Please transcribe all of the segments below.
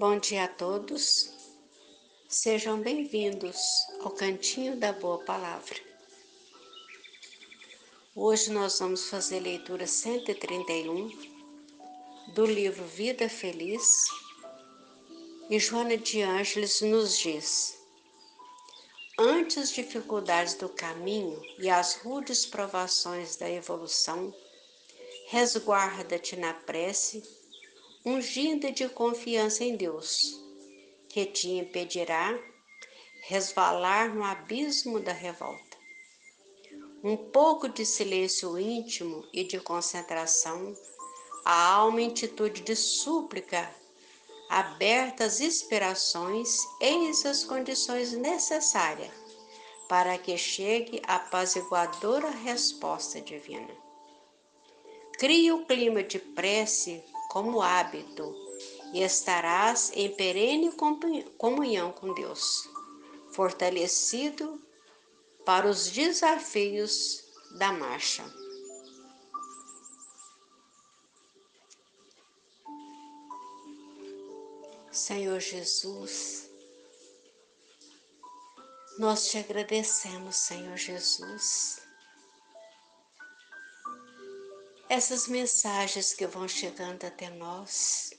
Bom dia a todos. Sejam bem-vindos ao Cantinho da Boa Palavra. Hoje nós vamos fazer leitura 131 do livro Vida Feliz e Joana de Ângeles nos diz: Ante as dificuldades do caminho e as rudes provações da evolução, resguarda-te na prece, ungindo de confiança em Deus, que te impedirá resvalar no abismo da revolta. Um pouco de silêncio íntimo e de concentração, a alma em atitude de súplica, aberta às inspirações, eis as condições necessárias para que chegue a apaziguadora resposta divina. Crie o clima de prece como hábito e estarás em perene comunhão com Deus, fortalecido para os desafios da marcha. Senhor Jesus, nós te agradecemos, Senhor Jesus essas mensagens que vão chegando até nós,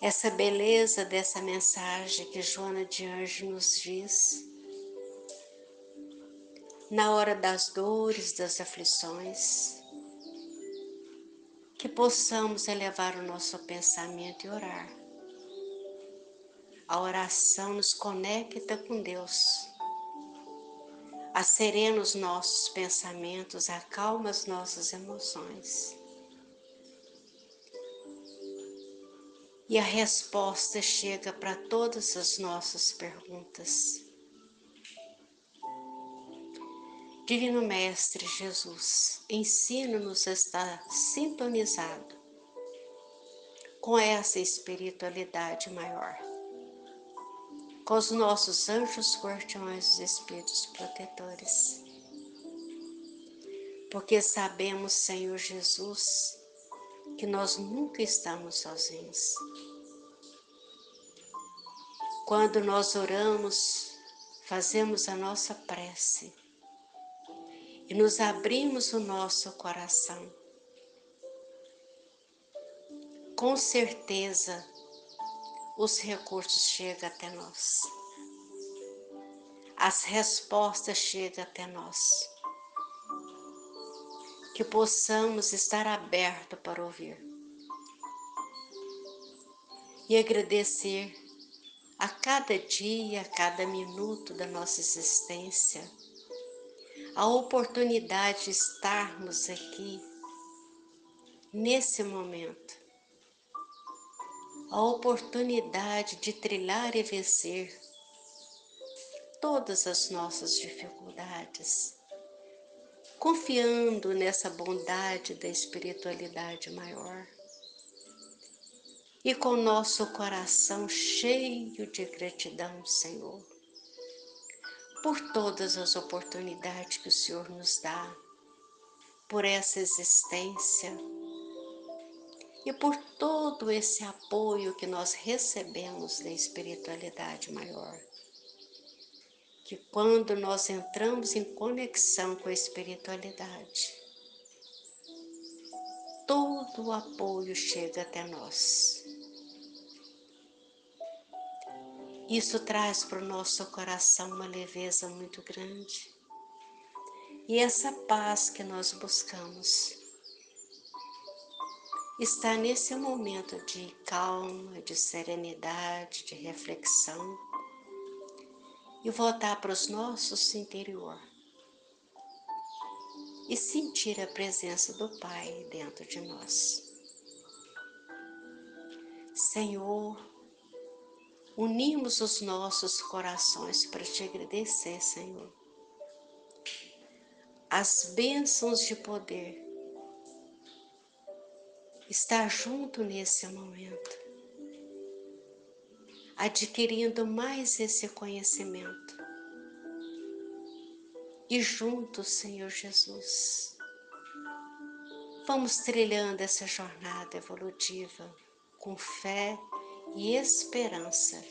essa beleza dessa mensagem que Joana de Anjo nos diz, na hora das dores, das aflições, que possamos elevar o nosso pensamento e orar. A oração nos conecta com Deus acerena os nossos pensamentos, acalma as nossas emoções. E a resposta chega para todas as nossas perguntas. Divino Mestre Jesus, ensina-nos a estar sintonizado com essa espiritualidade maior com os nossos anjos guardiões e espíritos protetores. Porque sabemos, Senhor Jesus, que nós nunca estamos sozinhos. Quando nós oramos, fazemos a nossa prece e nos abrimos o nosso coração. Com certeza, os recursos chegam até nós. As respostas chegam até nós. Que possamos estar abertos para ouvir. E agradecer a cada dia, a cada minuto da nossa existência, a oportunidade de estarmos aqui nesse momento a oportunidade de trilhar e vencer todas as nossas dificuldades, confiando nessa bondade da espiritualidade maior e com nosso coração cheio de gratidão, Senhor, por todas as oportunidades que o Senhor nos dá, por essa existência e por todo esse apoio que nós recebemos da espiritualidade maior. Que quando nós entramos em conexão com a espiritualidade, todo o apoio chega até nós. Isso traz para o nosso coração uma leveza muito grande. E essa paz que nós buscamos está nesse momento de calma, de serenidade, de reflexão e voltar para os nossos interior e sentir a presença do Pai dentro de nós. Senhor, unimos os nossos corações para te agradecer, Senhor. As bênçãos de poder estar junto nesse momento, adquirindo mais esse conhecimento. E juntos, Senhor Jesus, vamos trilhando essa jornada evolutiva com fé e esperança.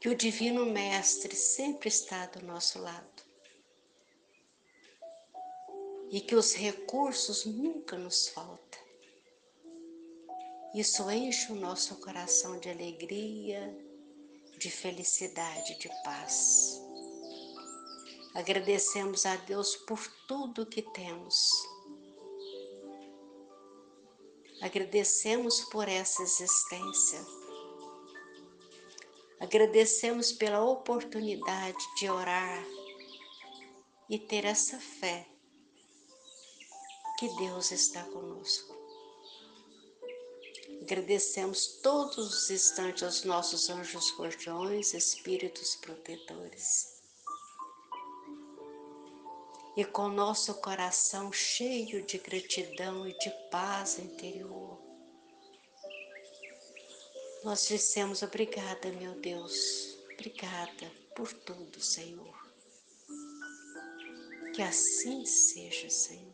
Que o Divino Mestre sempre está do nosso lado e que os recursos nunca nos faltam. Isso enche o nosso coração de alegria, de felicidade, de paz. Agradecemos a Deus por tudo que temos. Agradecemos por essa existência. Agradecemos pela oportunidade de orar e ter essa fé que Deus está conosco. Agradecemos todos os instantes aos nossos anjos guardiões, espíritos protetores. E com nosso coração cheio de gratidão e de paz interior, nós dissemos obrigada, meu Deus, obrigada por tudo, Senhor. Que assim seja, Senhor.